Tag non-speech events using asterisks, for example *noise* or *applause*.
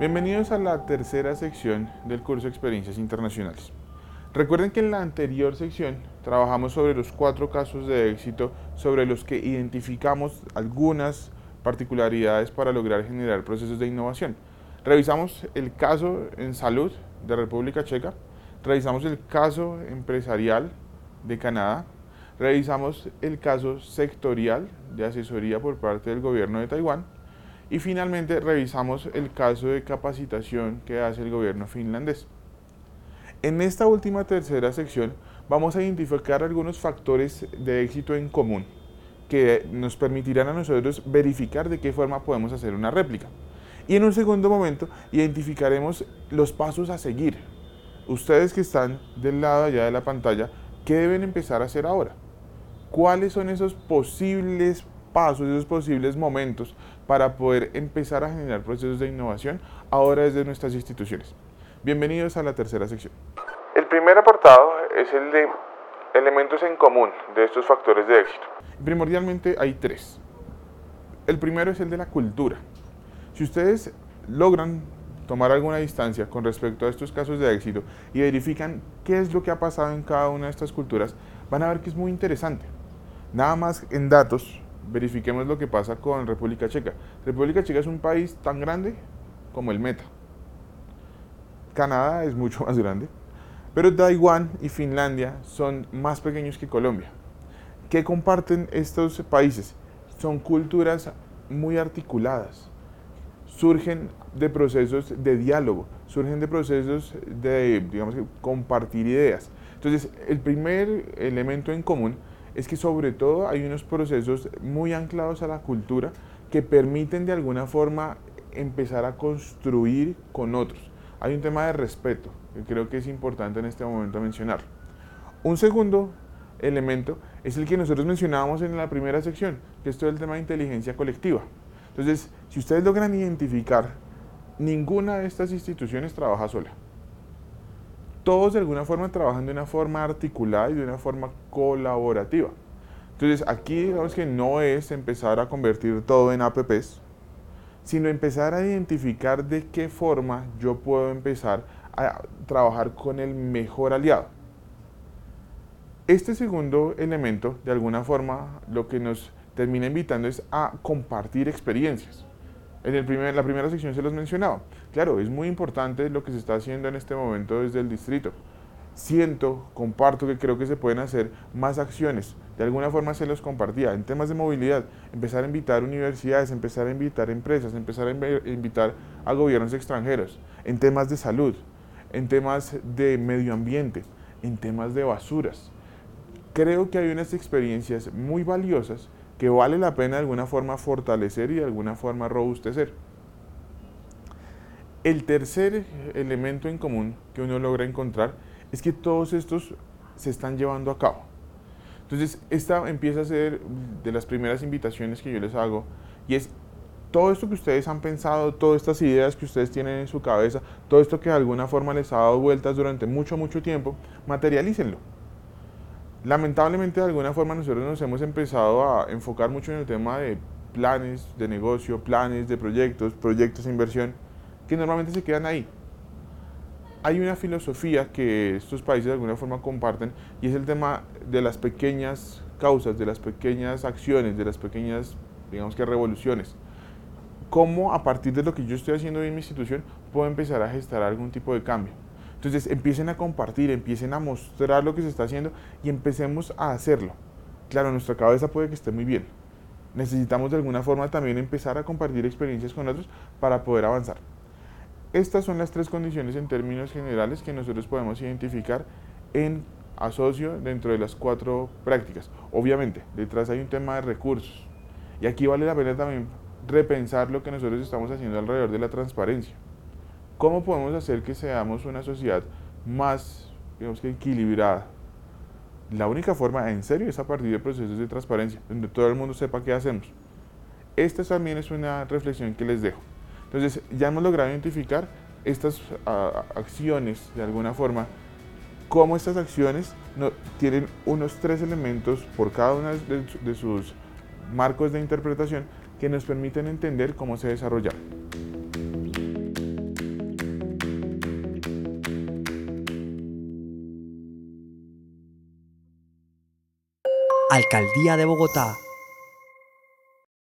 Bienvenidos a la tercera sección del curso Experiencias Internacionales. Recuerden que en la anterior sección trabajamos sobre los cuatro casos de éxito sobre los que identificamos algunas particularidades para lograr generar procesos de innovación. Revisamos el caso en salud de República Checa, revisamos el caso empresarial de Canadá, revisamos el caso sectorial de asesoría por parte del gobierno de Taiwán y finalmente revisamos el caso de capacitación que hace el gobierno finlandés. En esta última tercera sección vamos a identificar algunos factores de éxito en común que nos permitirán a nosotros verificar de qué forma podemos hacer una réplica. Y en un segundo momento identificaremos los pasos a seguir. Ustedes que están del lado allá de la pantalla, ¿qué deben empezar a hacer ahora? ¿Cuáles son esos posibles pasos, esos posibles momentos para poder empezar a generar procesos de innovación ahora desde nuestras instituciones? Bienvenidos a la tercera sección. El primer apartado es el de elementos en común de estos factores de éxito. Primordialmente hay tres. El primero es el de la cultura. Si ustedes logran tomar alguna distancia con respecto a estos casos de éxito y verifican qué es lo que ha pasado en cada una de estas culturas, van a ver que es muy interesante. Nada más en datos, verifiquemos lo que pasa con República Checa. República Checa es un país tan grande como el Meta. Canadá es mucho *laughs* más grande, pero Taiwán y Finlandia son más pequeños que Colombia. ¿Qué comparten estos países? Son culturas muy articuladas. Surgen de procesos de diálogo, surgen de procesos de, digamos compartir ideas. Entonces, el primer elemento en común es que sobre todo hay unos procesos muy anclados a la cultura que permiten de alguna forma empezar a construir con otros. Hay un tema de respeto, que creo que es importante en este momento mencionar. Un segundo elemento es el que nosotros mencionábamos en la primera sección, que es todo el tema de inteligencia colectiva. Entonces, si ustedes logran identificar, ninguna de estas instituciones trabaja sola. Todos de alguna forma trabajan de una forma articulada y de una forma colaborativa. Entonces, aquí digamos que no es empezar a convertir todo en apps, sino empezar a identificar de qué forma yo puedo empezar a trabajar con el mejor aliado. Este segundo elemento, de alguna forma, lo que nos termina invitando es a compartir experiencias. En el primer, la primera sección se los mencionaba. Claro, es muy importante lo que se está haciendo en este momento desde el distrito. Siento, comparto que creo que se pueden hacer más acciones. De alguna forma se los compartía. En temas de movilidad, empezar a invitar universidades, empezar a invitar empresas, empezar a invitar a gobiernos extranjeros. En temas de salud, en temas de medio ambiente, en temas de basuras. Creo que hay unas experiencias muy valiosas que vale la pena de alguna forma fortalecer y de alguna forma robustecer. El tercer elemento en común que uno logra encontrar es que todos estos se están llevando a cabo. Entonces, esta empieza a ser de las primeras invitaciones que yo les hago y es todo esto que ustedes han pensado, todas estas ideas que ustedes tienen en su cabeza, todo esto que de alguna forma les ha dado vueltas durante mucho, mucho tiempo, materialícenlo. Lamentablemente de alguna forma nosotros nos hemos empezado a enfocar mucho en el tema de planes de negocio, planes de proyectos, proyectos de inversión, que normalmente se quedan ahí. Hay una filosofía que estos países de alguna forma comparten y es el tema de las pequeñas causas, de las pequeñas acciones, de las pequeñas, digamos que revoluciones cómo a partir de lo que yo estoy haciendo en mi institución puedo empezar a gestar algún tipo de cambio. Entonces empiecen a compartir, empiecen a mostrar lo que se está haciendo y empecemos a hacerlo. Claro, nuestra cabeza puede que esté muy bien. Necesitamos de alguna forma también empezar a compartir experiencias con otros para poder avanzar. Estas son las tres condiciones en términos generales que nosotros podemos identificar en asocio dentro de las cuatro prácticas. Obviamente, detrás hay un tema de recursos. Y aquí vale la pena también repensar lo que nosotros estamos haciendo alrededor de la transparencia. ¿Cómo podemos hacer que seamos una sociedad más, digamos que equilibrada? La única forma, en serio, es a partir de procesos de transparencia, donde todo el mundo sepa qué hacemos. Esta también es una reflexión que les dejo. Entonces, ya hemos logrado identificar estas acciones, de alguna forma, cómo estas acciones no, tienen unos tres elementos por cada uno de sus marcos de interpretación que nos permiten entender cómo se desarrolla. Alcaldía de Bogotá